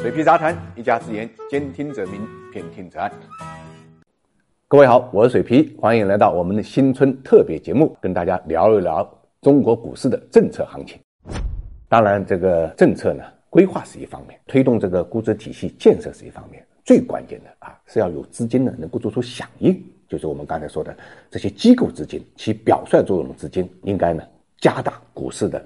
水皮杂谈，一家之言，兼听则明，偏听则暗。各位好，我是水皮，欢迎来到我们的新春特别节目，跟大家聊一聊中国股市的政策行情。当然，这个政策呢，规划是一方面，推动这个估值体系建设是一方面，最关键的啊，是要有资金呢能够做出响应，就是我们刚才说的这些机构资金起表率作用的资金，应该呢加大股市的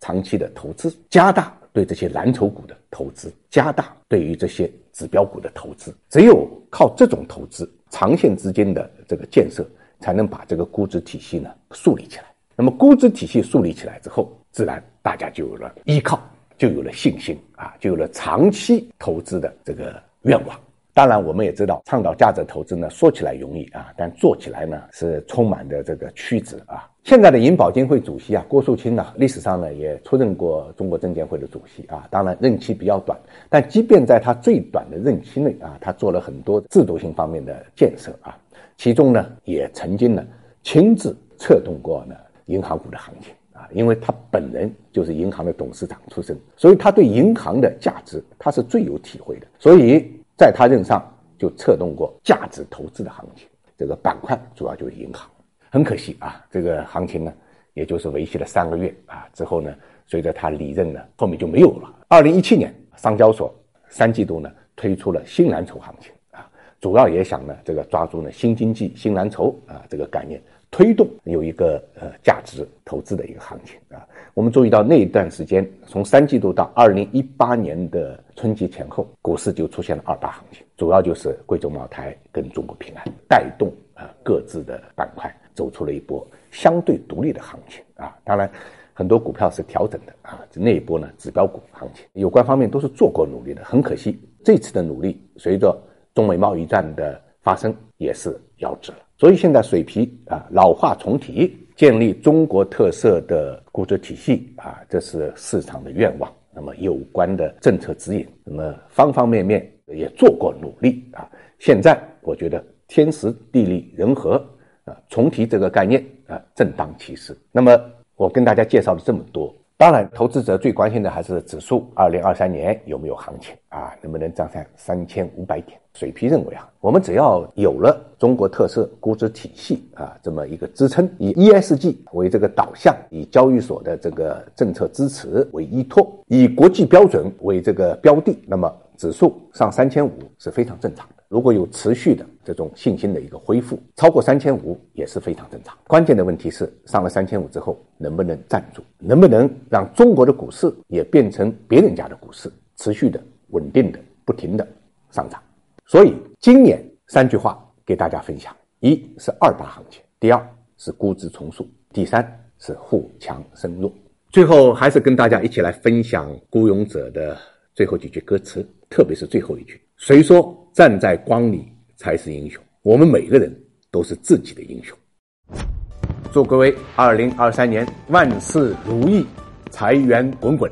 长期的投资，加大。对这些蓝筹股的投资，加大对于这些指标股的投资，只有靠这种投资，长线资金的这个建设，才能把这个估值体系呢树立起来。那么估值体系树立起来之后，自然大家就有了依靠，就有了信心啊，就有了长期投资的这个愿望。当然，我们也知道，倡导价值投资呢，说起来容易啊，但做起来呢是充满的这个曲折啊。现在的银保监会主席啊，郭树清呢，历史上呢也出任过中国证监会的主席啊，当然任期比较短，但即便在他最短的任期内啊，他做了很多制度性方面的建设啊，其中呢也曾经呢亲自策动过呢银行股的行情啊，因为他本人就是银行的董事长出身，所以他对银行的价值他是最有体会的，所以。在他任上就策动过价值投资的行情，这个板块主要就是银行。很可惜啊，这个行情呢，也就是维系了三个月啊，之后呢，随着他离任呢，后面就没有了。二零一七年，上交所三季度呢推出了新蓝筹行情啊，主要也想呢这个抓住呢新经济新蓝筹啊这个概念。推动有一个呃价值投资的一个行情啊，我们注意到那一段时间，从三季度到二零一八年的春节前后，股市就出现了二八行情，主要就是贵州茅台跟中国平安带动啊各自的板块走出了一波相对独立的行情啊。当然，很多股票是调整的啊，那一波呢指标股行情，有关方面都是做过努力的，很可惜这次的努力随着中美贸易战的发生也是夭折了。所以现在水皮啊老化重提，建立中国特色的估值体系啊，这是市场的愿望。那么有关的政策指引，那么方方面面也做过努力啊。现在我觉得天时地利人和啊，重提这个概念啊，正当其时。那么我跟大家介绍了这么多。当然，投资者最关心的还是指数，二零二三年有没有行情啊？能不能涨上三千五百点？水皮认为啊，我们只要有了中国特色估值体系啊这么一个支撑，以 ESG 为这个导向，以交易所的这个政策支持为依托，以国际标准为这个标的，那么指数上三千五是非常正常的。如果有持续的这种信心的一个恢复，超过三千五也是非常正常。关键的问题是上了三千五之后能不能站住，能不能让中国的股市也变成别人家的股市，持续的、稳定的、不停的上涨。所以今年三句话给大家分享：一是二大行情，第二是估值重塑，第三是互强生弱。最后还是跟大家一起来分享《孤勇者》的最后几句歌词，特别是最后一句。谁说站在光里才是英雄？我们每个人都是自己的英雄。祝各位二零二三年万事如意，财源滚滚。